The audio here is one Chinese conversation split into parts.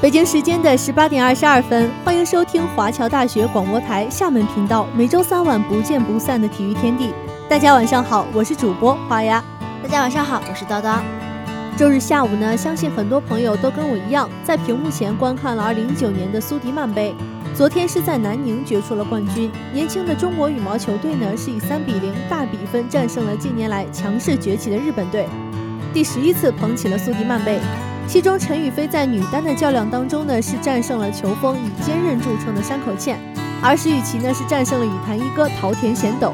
北京时间的十八点二十二分，欢迎收听华侨大学广播台厦门频道每周三晚不见不散的体育天地。大家晚上好，我是主播花丫。大家晚上好，我是叨叨。周日下午呢，相信很多朋友都跟我一样，在屏幕前观看了二零一九年的苏迪曼杯。昨天是在南宁决出了冠军，年轻的中国羽毛球队呢是以三比零大比分战胜了近年来强势崛起的日本队，第十一次捧起了苏迪曼杯。其中陈雨菲在女单的较量当中呢是战胜了球风以坚韧著称的山口茜，而石宇奇呢是战胜了羽坛一哥桃田贤斗。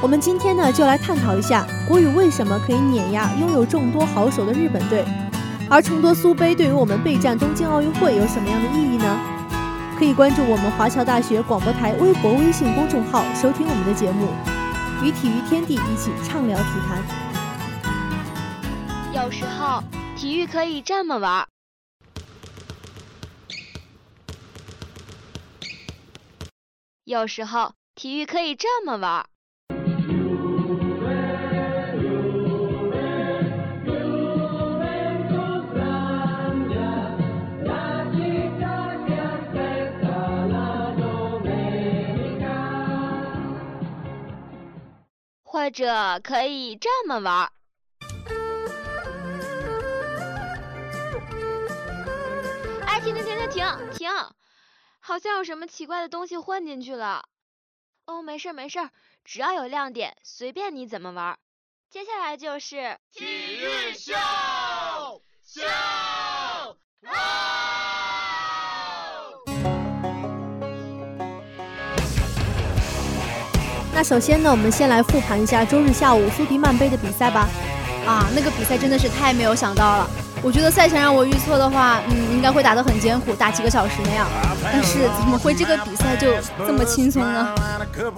我们今天呢就来探讨一下国羽为什么可以碾压拥有众多好手的日本队，而重夺苏杯对于我们备战东京奥运会有什么样的意义呢？可以关注我们华侨大学广播台微博、微信公众号，收听我们的节目，与体育天地一起畅聊体坛。有时候体育可以这么玩，有时候体育可以这么玩。或者可以这么玩儿。停停停停停停！好像有什么奇怪的东西混进去了。哦，没事没事，只要有亮点，随便你怎么玩。接下来就是体育秀秀。那首先呢，我们先来复盘一下周日下午苏迪曼杯的比赛吧。啊，那个比赛真的是太没有想到了。我觉得赛前让我预测的话，嗯，应该会打得很艰苦，打几个小时那样。但是怎么会这个比赛就这么轻松呢？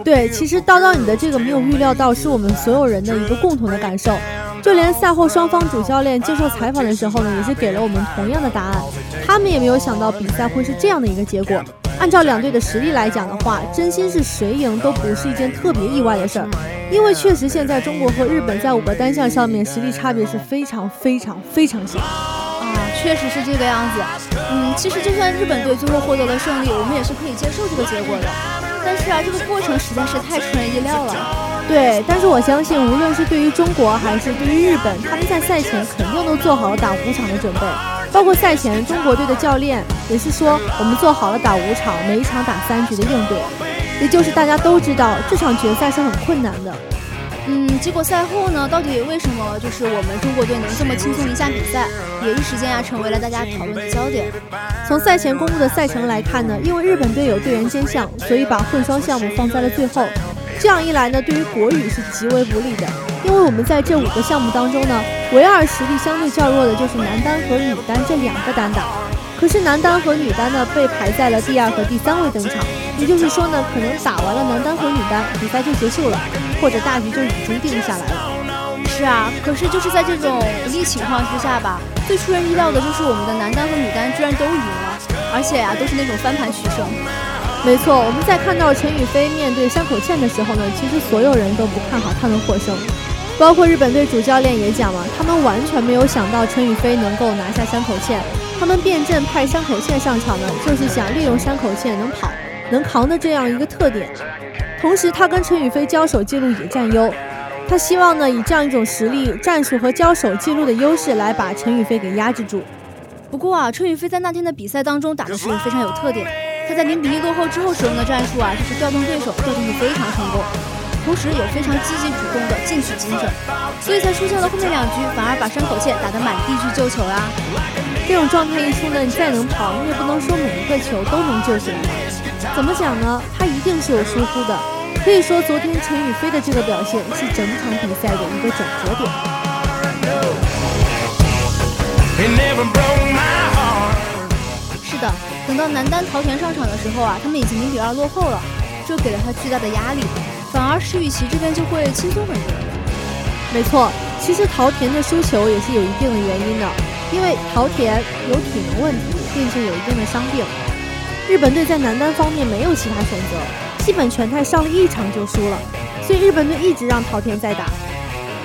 对，其实叨叨你的这个没有预料到，是我们所有人的一个共同的感受。就连赛后双方主教练接受采访的时候呢，也是给了我们同样的答案。他们也没有想到比赛会是这样的一个结果。按照两队的实力来讲的话，真心是谁赢都不是一件特别意外的事儿，因为确实现在中国和日本在五个单项上面实力差别是非常非常非常小啊，确实是这个样子。嗯，其实就算日本队最后获得了胜利，我们也是可以接受这个结果的。但是啊，这个过程实在是太出人意料了。对，但是我相信，无论是对于中国还是对于日本，他们在赛前肯定都做好了打五场的准备。包括赛前，中国队的教练也是说，我们做好了打五场，每一场打三局的应对。也就是大家都知道，这场决赛是很困难的。嗯，结果赛后呢，到底为什么就是我们中国队能这么轻松赢下比赛，也一时间啊成为了大家讨论的焦点。从赛前公布的赛程来看呢，因为日本队有队员兼项，所以把混双项目放在了最后。这样一来呢，对于国羽是极为不利的。因为我们在这五个项目当中呢，唯二实力相对较弱的就是男单和女单这两个单打。可是男单和女单呢被排在了第二和第三位登场，也就是说呢，可能打完了男单和女单，比赛就结束了，或者大局就已经定下来了。是啊，可是就是在这种不利情况之下吧，最出人意料的就是我们的男单和女单居然都赢了，而且呀，都是那种翻盘取胜。没错，我们在看到陈雨菲面对山口茜的时候呢，其实所有人都不看好他能获胜。包括日本队主教练也讲了，他们完全没有想到陈雨菲能够拿下山口茜。他们变阵派山口茜上场呢，就是想利用山口茜能跑、能扛的这样一个特点。同时，他跟陈雨菲交手记录也占优，他希望呢以这样一种实力、战术和交手记录的优势来把陈雨菲给压制住。不过啊，陈雨菲在那天的比赛当中打的是非常有特点。他在零比一落后之后使用的战术啊，就是调动对手，调动的非常成功。同时有非常积极主动的进取精神，所以才出现了后面两局反而把山口茜打得满地去救球啦。这种状态一出呢，你再能跑，你也不能说每一个球都能救起来。怎么讲呢？他一定是有疏忽的。可以说，昨天陈雨菲的这个表现是整场比赛的一个转折点。是的，等到男单桃田上场的时候啊，他们已经零比二落后了，这给了他巨大的压力。反而石宇奇这边就会轻松很多。没错，其实桃田的输球也是有一定的原因的，因为桃田有体能问题，并且有一定的伤病。日本队在男单方面没有其他选择，基本全泰上了一场就输了，所以日本队一直让桃田在打，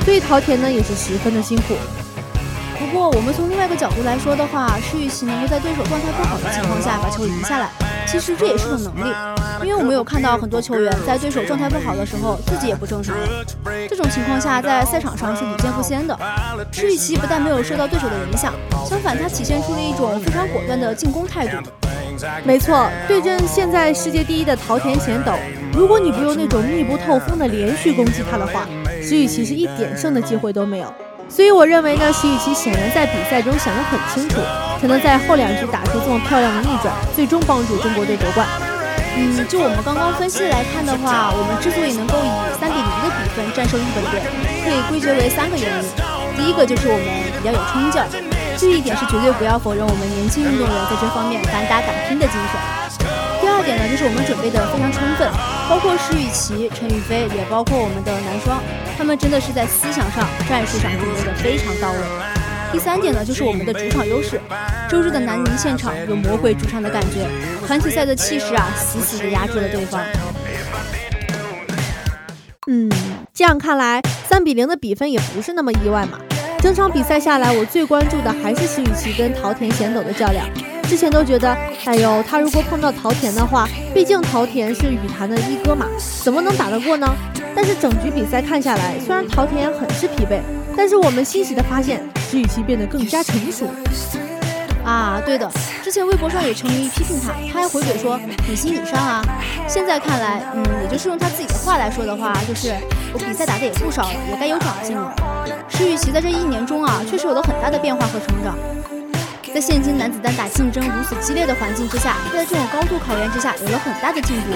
所以桃田呢也是十分的辛苦。不过我们从另外一个角度来说的话，施玉琪能够在对手状态不好的情况下把球赢下来，其实这也是种能力。因为我们有看到很多球员在对手状态不好的时候，自己也不正常。这种情况下，在赛场上是屡见不鲜的。施玉琪不但没有受到对手的影响，相反，他体现出了一种非常果断的进攻态度。没错，对阵现在世界第一的桃田贤斗，如果你不用那种密不透风的连续攻击他的话，石宇奇是一点胜的机会都没有。所以我认为呢，石宇奇显然在比赛中想得很清楚，才能在后两局打出这么漂亮的逆转，最终帮助中国队夺冠。嗯，就我们刚刚分析来看的话，我们之所以能够以三比零的比分战胜日本队，可以归结为三个原因。第一个就是我们比较有冲劲儿，这一点是绝对不要否认我们年轻运动员在这方面敢打敢拼的精神。第二点呢，就是我们准备的非常充分，包括施雨琦、陈雨菲，也包括我们的男双，他们真的是在思想上、战术上准备的非常到位。第三点呢，就是我们的主场优势。周日的南宁现场有魔鬼主场的感觉，团体赛的气势啊，死死的压住了对方。嗯，这样看来，三比零的比分也不是那么意外嘛。整场比赛下来，我最关注的还是石雨琦跟桃田贤斗的较量。之前都觉得，哎呦，他如果碰到桃田的话，毕竟桃田是羽坛的一哥嘛，怎么能打得过呢？但是整局比赛看下来，虽然桃田很是疲惫。但是我们欣喜的发现，石宇奇变得更加成熟啊！对的，之前微博上有球迷批评他，他还回怼说你行你上啊。现在看来，嗯，也就是用他自己的话来说的话，就是我比赛打的也不少了，也该有长进了。石宇奇在这一年中啊，确实有了很大的变化和成长。在现今男子单打竞争如此激烈的环境之下，在这种高度考验之下，有了很大的进步。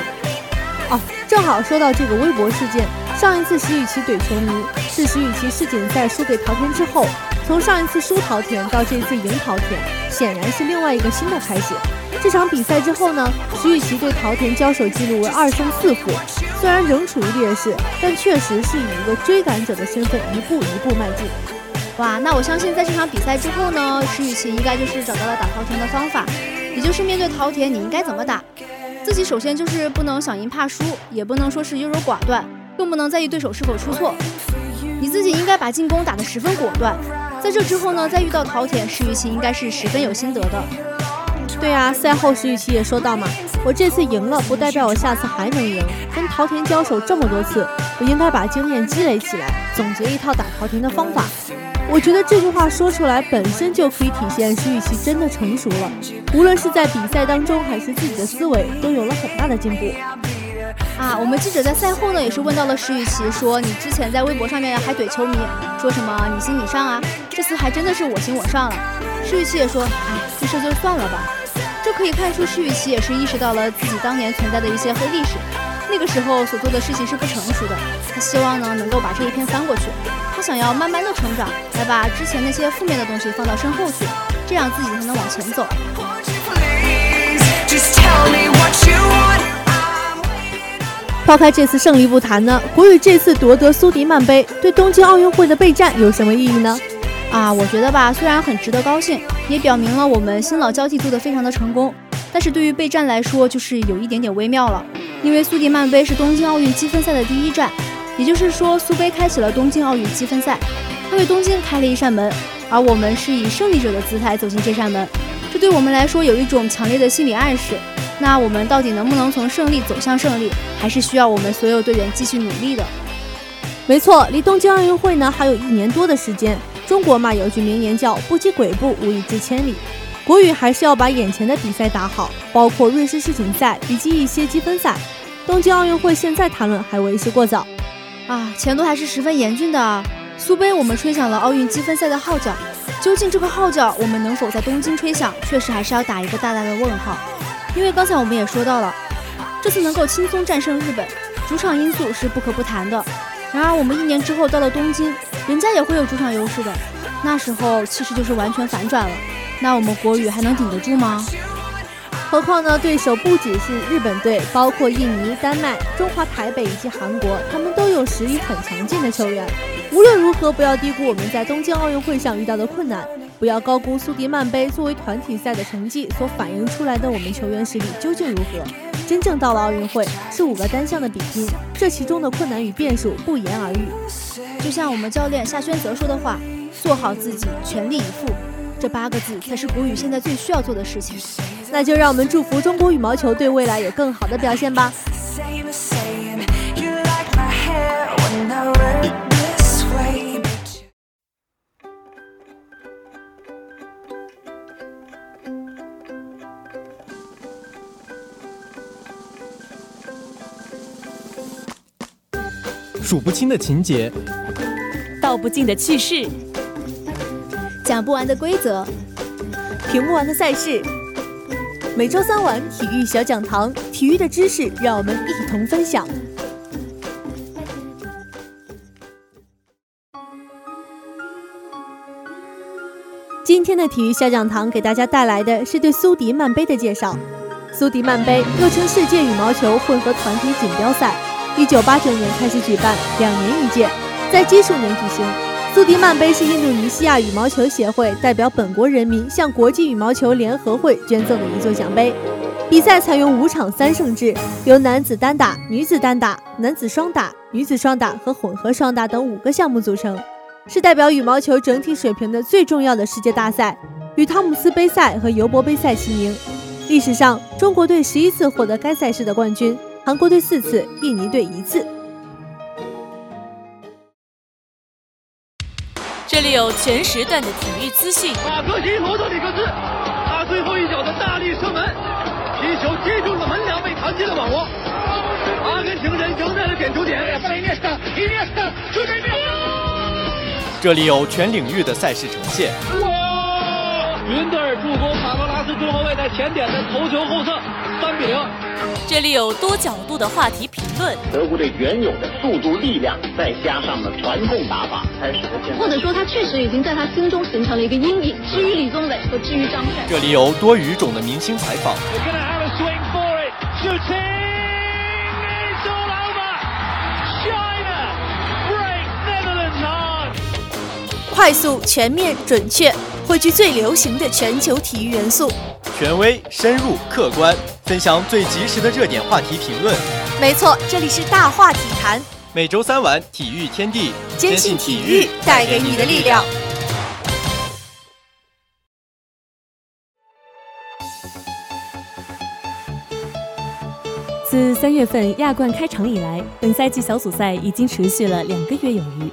哦，正好说到这个微博事件。上一次石宇奇怼球迷，是石宇奇世锦赛输给陶天之后。从上一次输桃田到这次赢桃田，显然是另外一个新的开始。这场比赛之后呢，石宇奇对桃田交手记录为二胜四负，虽然仍处于劣势，但确实是以一个追赶者的身份一步一步迈进。哇，那我相信在这场比赛之后呢，石宇奇应该就是找到了打桃田的方法，也就是面对桃田你应该怎么打。自己首先就是不能想赢怕输，也不能说是优柔寡断。更不能在意对手是否出错，你自己应该把进攻打得十分果断。在这之后呢，再遇到桃田，石宇奇应该是十分有心得的。对啊，赛后石宇奇也说到嘛，我这次赢了，不代表我下次还能赢。跟桃田交手这么多次，我应该把经验积累起来，总结一套打桃田的方法。我觉得这句话说出来本身就可以体现石宇奇真的成熟了，无论是在比赛当中还是自己的思维，都有了很大的进步。啊，我们记者在赛后呢，也是问到了石宇奇，说你之前在微博上面还怼球迷，说什么你行你上啊，这次还真的是我行我上了。施雨琪也说，哎，这事就算了吧。这可以看出施雨琪也是意识到了自己当年存在的一些黑历史，那个时候所做的事情是不成熟的。他希望呢能够把这一篇翻过去，他想要慢慢的成长，来把之前那些负面的东西放到身后去，这样自己才能往前走。抛开这次胜利不谈呢，国羽这次夺得苏迪曼杯，对东京奥运会的备战有什么意义呢？啊，我觉得吧，虽然很值得高兴，也表明了我们新老交替做得非常的成功，但是对于备战来说，就是有一点点微妙了。因为苏迪曼杯是东京奥运积分赛的第一站，也就是说苏杯开启了东京奥运积分赛，它为东京开了一扇门，而我们是以胜利者的姿态走进这扇门，这对我们来说有一种强烈的心理暗示。那我们到底能不能从胜利走向胜利，还是需要我们所有队员继续努力的。没错，离东京奥运会呢还有一年多的时间。中国嘛有句名言叫“不积跬步，无以至千里”。国羽还是要把眼前的比赛打好，包括瑞士世锦赛以及一些积分赛。东京奥运会现在谈论还为时过早。啊，前途还是十分严峻的。苏杯我们吹响了奥运积分赛的号角，究竟这个号角我们能否在东京吹响，确实还是要打一个大大的问号。因为刚才我们也说到了，这次能够轻松战胜日本，主场因素是不可不谈的。然而我们一年之后到了东京，人家也会有主场优势的，那时候气势就是完全反转了。那我们国羽还能顶得住吗？何况呢，对手不只是日本队，包括印尼、丹麦、中华台北以及韩国，他们都有实力很强劲的球员。无论如何，不要低估我们在东京奥运会上遇到的困难。不要高估苏迪曼杯作为团体赛的成绩所反映出来的我们球员实力究竟如何。真正到了奥运会，是五个单项的比拼，这其中的困难与变数不言而喻。就像我们教练夏轩泽说的话：“做好自己，全力以赴。”这八个字才是谷雨现在最需要做的事情。那就让我们祝福中国羽毛球队未来有更好的表现吧。数不清的情节，道不尽的趣事，讲不完的规则，评不完的赛事。每周三晚体育小讲堂，体育的知识让我们一同分享。今天的体育小讲堂给大家带来的是对苏迪曼杯的介绍。苏迪曼杯又称世界羽毛球混合团体锦标赛。一九八九年开始举办，两年一届，在奇数年举行。苏迪曼杯是印度尼西亚羽毛球协会代表本国人民向国际羽毛球联合会捐赠的一座奖杯。比赛采用五场三胜制，由男子单打、女子单打、男子双打、女子双打和混合双打等五个项目组成，是代表羽毛球整体水平的最重要的世界大赛，与汤姆斯杯赛和尤伯杯赛齐名。历史上，中国队十一次获得该赛事的冠军。韩国队四次，印尼队一次。这里有全时段的体育资讯。马克西罗德里克斯，他最后一脚的大力射门，皮球击中了门梁，被弹进了网窝。阿根廷人赢在了点球点。这里有全领域的赛事呈现。哇！云德尔助攻卡罗拉斯中后卫在前点的头球后侧，三比零。这里有多角度的话题评论。德国队原有的速度、力量，再加上了传控打法，才使得现在。或者说，他确实已经在他心中形成了一个阴影。至于李宗伟和至于张帅，这里有多语种的明星采访。快速、全面、准确，汇聚最流行的全球体育元素。权威、深入、客观，分享最及时的热点话题评论。没错，这里是大话体坛。每周三晚，体育天地，坚信体育带给你的力量。自三月份亚冠开场以来，本赛季小组赛已经持续了两个月有余，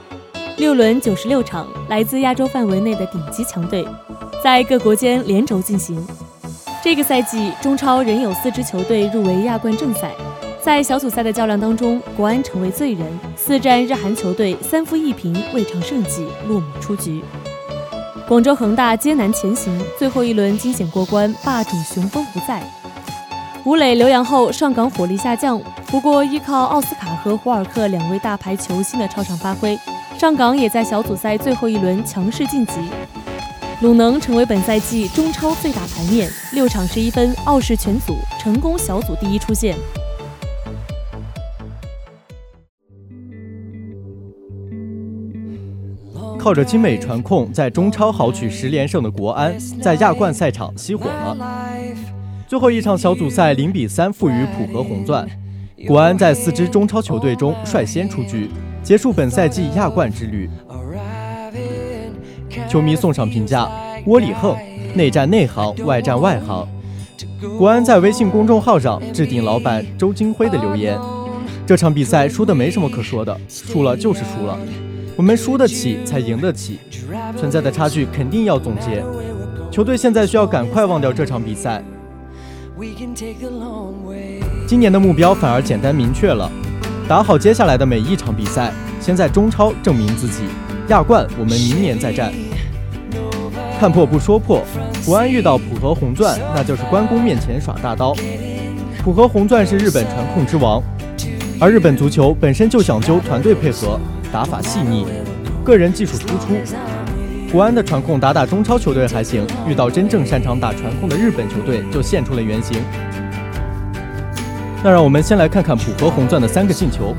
六轮九十六场，来自亚洲范围内的顶级强队，在各国间连轴进行。这个赛季，中超仍有四支球队入围亚冠正赛。在小组赛的较量当中，国安成为罪人，四战日韩球队三负一平，未尝胜绩，落寞出局。广州恒大艰难前行，最后一轮惊险过关，霸主雄风不在。吴磊留洋后，上港火力下降。不过，依靠奥斯卡和胡尔克两位大牌球星的超常发挥，上港也在小组赛最后一轮强势晋级。鲁能成为本赛季中超最大盘面，六场十一分，傲视全组，成功小组第一出线。靠着精美传控，在中超豪取十连胜的国安，在亚冠赛场熄火了。最后一场小组赛零比三负于浦和红钻，国安在四支中超球队中率先出局，结束本赛季亚冠之旅。球迷送上评价：窝里横，内战内行，外战外行。国安在微信公众号上置顶老板周金辉的留言：这场比赛输的没什么可说的，输了就是输了。我们输得起才赢得起，存在的差距肯定要总结。球队现在需要赶快忘掉这场比赛。今年的目标反而简单明确了，打好接下来的每一场比赛，先在中超证明自己。亚冠我们明年再战。看破不说破，国安遇到浦和红钻，那就是关公面前耍大刀。浦和红钻是日本传控之王，而日本足球本身就讲究团队配合，打法细腻，个人技术突出。国安的传控打打中超球队还行，遇到真正擅长打传控的日本球队就现出了原形。那让我们先来看看浦和红钻的三个进球。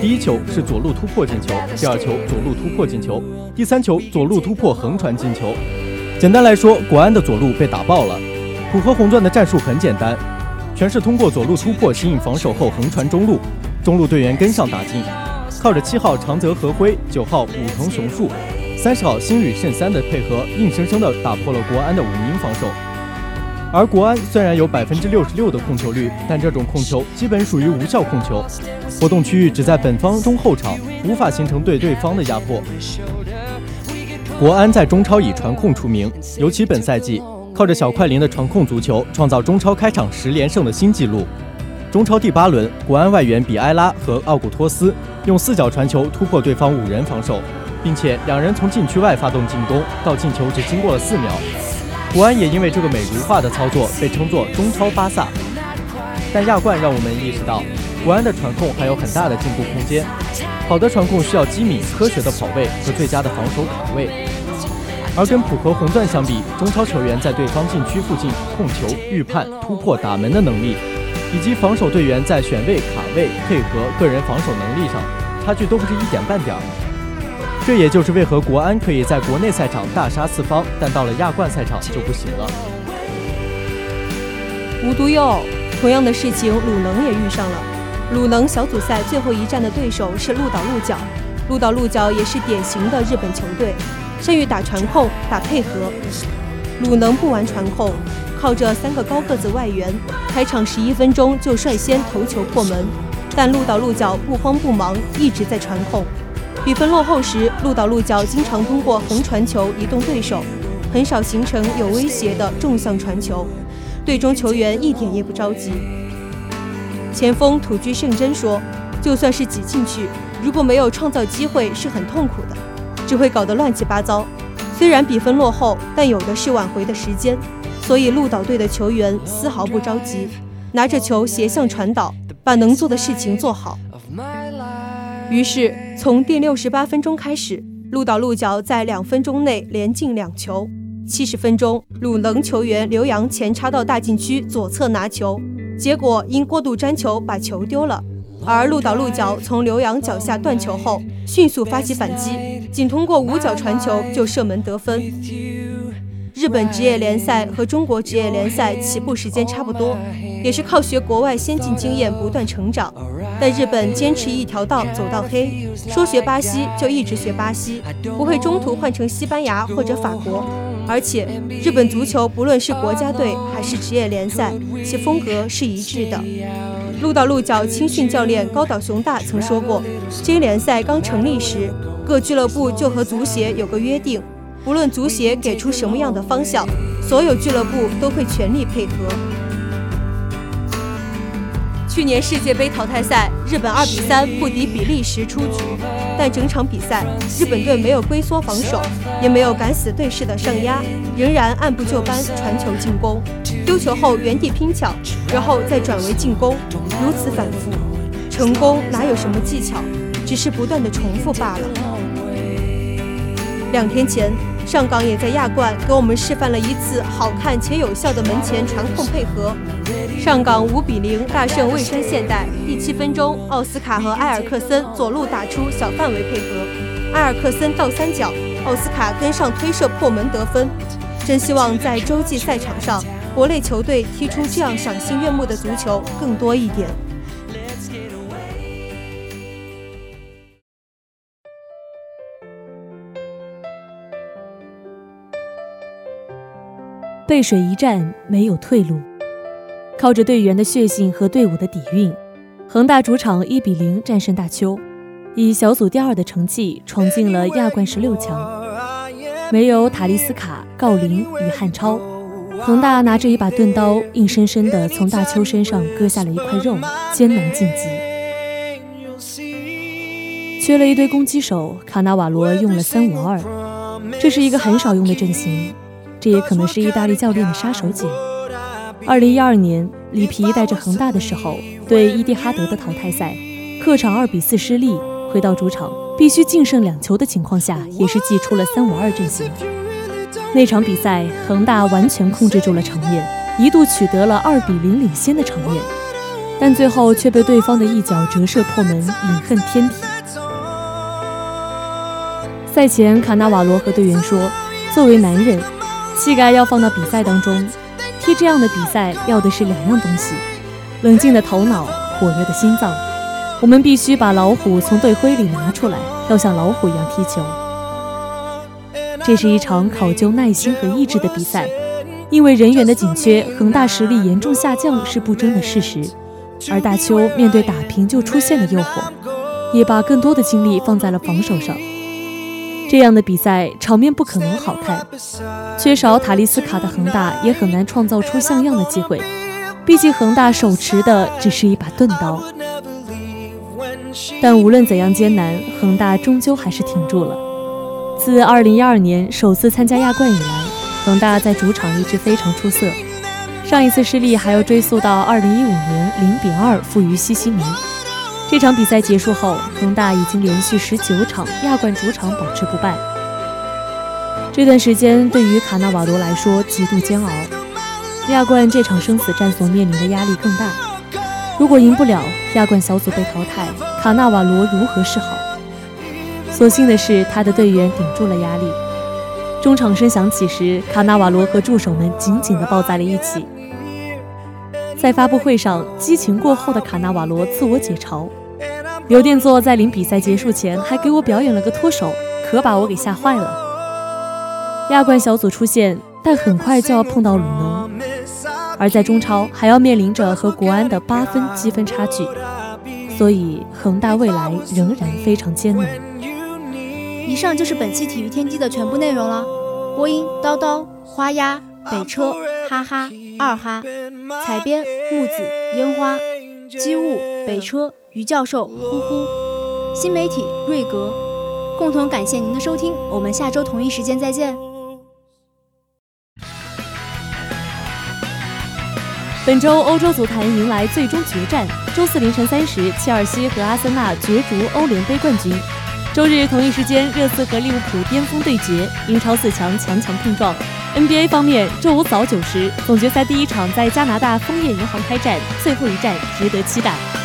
第一球是左路突破进球，第二球左路突破进球，第三球左路突破横传进球。简单来说，国安的左路被打爆了。浦和红钻的战术很简单，全是通过左路突破吸引防守后横传中路，中路队员跟上打进，靠着七号长泽和辉、九号武藤雄树、三十号新吕慎三的配合，硬生生的打破了国安的五名防守。而国安虽然有百分之六十六的控球率，但这种控球基本属于无效控球，活动区域只在本方中后场，无法形成对对方的压迫。国安在中超以传控出名，尤其本赛季靠着小快灵的传控足球，创造中超开场十连胜的新纪录。中超第八轮，国安外援比埃拉和奥古托斯用四脚传球突破对方五人防守，并且两人从禁区外发动进攻，到进球只经过了四秒。国安也因为这个美如画的操作被称作中超巴萨，但亚冠让我们意识到，国安的传控还有很大的进步空间。好的传控需要机敏、科学的跑位和最佳的防守卡位，而跟浦和红钻相比，中超球员在对方禁区附近控球、预判、突破、打门的能力，以及防守队员在选位、卡位、配合、个人防守能力上，差距都不是一点半点儿。这也就是为何国安可以在国内赛场大杀四方，但到了亚冠赛场就不行了。无独有偶，同样的事情鲁能也遇上了。鲁能小组赛最后一战的对手是鹿岛鹿角，鹿岛鹿角也是典型的日本球队，善于打传控、打配合。鲁能不玩传控，靠着三个高个子外援，开场十一分钟就率先头球破门。但鹿岛鹿角不慌不忙，一直在传控。比分落后时，鹿岛鹿角经常通过横传球移动对手，很少形成有威胁的纵向传球。队中球员一点也不着急。前锋土居胜真说：“就算是挤进去，如果没有创造机会，是很痛苦的，只会搞得乱七八糟。虽然比分落后，但有的是挽回的时间。所以鹿岛队的球员丝毫不着急，拿着球斜向传导，把能做的事情做好。”于是，从第六十八分钟开始，鹿岛鹿角在两分钟内连进两球。七十分钟，鲁能球员刘洋前插到大禁区左侧拿球，结果因过度粘球把球丢了。而鹿岛鹿角从刘洋脚下断球后，迅速发起反击，仅通过五脚传球就射门得分。日本职业联赛和中国职业联赛起步时间差不多，也是靠学国外先进经验不断成长。但日本坚持一条道走到黑，说学巴西就一直学巴西，不会中途换成西班牙或者法国。而且日本足球不论是国家队还是职业联赛，其风格是一致的。鹿岛鹿角青训教练高岛雄大曾说过，J 联赛刚成立时，各俱乐部就和足协有个约定。无论足协给出什么样的方向，所有俱乐部都会全力配合。去年世界杯淘汰赛，日本二比三不敌比利时出局，但整场比赛日本队没有龟缩防守，也没有敢死队式的上压，仍然按部就班传球进攻，丢球后原地拼抢，然后再转为进攻，如此反复，成功哪有什么技巧，只是不断的重复罢了。两天前。上港也在亚冠给我们示范了一次好看且有效的门前传控配合。上港五比零大胜蔚山现代。第七分钟，奥斯卡和埃尔克森左路打出小范围配合，埃尔克森倒三角，奥斯卡跟上推射破门得分。真希望在洲际赛场上，国内球队踢出这样赏心悦目的足球更多一点。背水一战，没有退路。靠着队员的血性和队伍的底蕴，恒大主场一比零战胜大邱，以小组第二的成绩闯进了亚冠十六强。没有塔利斯卡、郜林与汉超，恒大拿着一把钝刀，硬生生地从大邱身上割下了一块肉，艰难晋级。缺了一堆攻击手，卡纳瓦罗用了三五二，这是一个很少用的阵型。这也可能是意大利教练的杀手锏。二零一二年，里皮带着恒大的时候，对伊蒂哈德的淘汰赛，客场二比四失利，回到主场必须净胜两球的情况下，也是祭出了三五二阵型。那场比赛，恒大完全控制住了场面，一度取得了二比零领先的场面，但最后却被对方的一脚折射破门，饮恨天体。赛前，卡纳瓦罗和队员说：“作为男人。”气概要放到比赛当中，踢这样的比赛要的是两样东西，冷静的头脑，火热的心脏。我们必须把老虎从队徽里拿出来，要像老虎一样踢球。这是一场考究耐心和意志的比赛，因为人员的紧缺，恒大实力严重下降是不争的事实。而大邱面对打平就出现的诱惑，也把更多的精力放在了防守上。这样的比赛场面不可能好看，缺少塔利斯卡的恒大也很难创造出像样的机会。毕竟恒大手持的只是一把钝刀。但无论怎样艰难，恒大终究还是挺住了。自2012年首次参加亚冠以来，恒大在主场一直非常出色。上一次失利还要追溯到2015年0比2负于西西尼。这场比赛结束后，恒大已经连续十九场亚冠主场保持不败。这段时间对于卡纳瓦罗来说极度煎熬，亚冠这场生死战所面临的压力更大。如果赢不了，亚冠小组被淘汰，卡纳瓦罗如何是好？所幸的是，他的队员顶住了压力。中场声响起时，卡纳瓦罗和助手们紧紧地抱在了一起。在发布会上，激情过后的卡纳瓦罗自我解嘲。刘殿座在临比赛结束前还给我表演了个脱手，可把我给吓坏了。亚冠小组出线，但很快就要碰到鲁能，而在中超还要面临着和国安的八分积分差距，所以恒大未来仍然非常艰难。以上就是本期体育天地的全部内容了。播音：叨叨、花鸭、北车、哈哈、二哈，采编：木子、烟花、机务、北车。于教授，呼呼，新媒体瑞格，共同感谢您的收听，我们下周同一时间再见。本周欧洲足坛迎来最终决战，周四凌晨三时，切尔西和阿森纳角逐欧联杯冠军；周日同一时间，热刺和利物浦巅峰对决，英超四强强强碰撞。NBA 方面，周五早九时，总决赛第一场在加拿大枫叶银行开战，最后一战值得期待。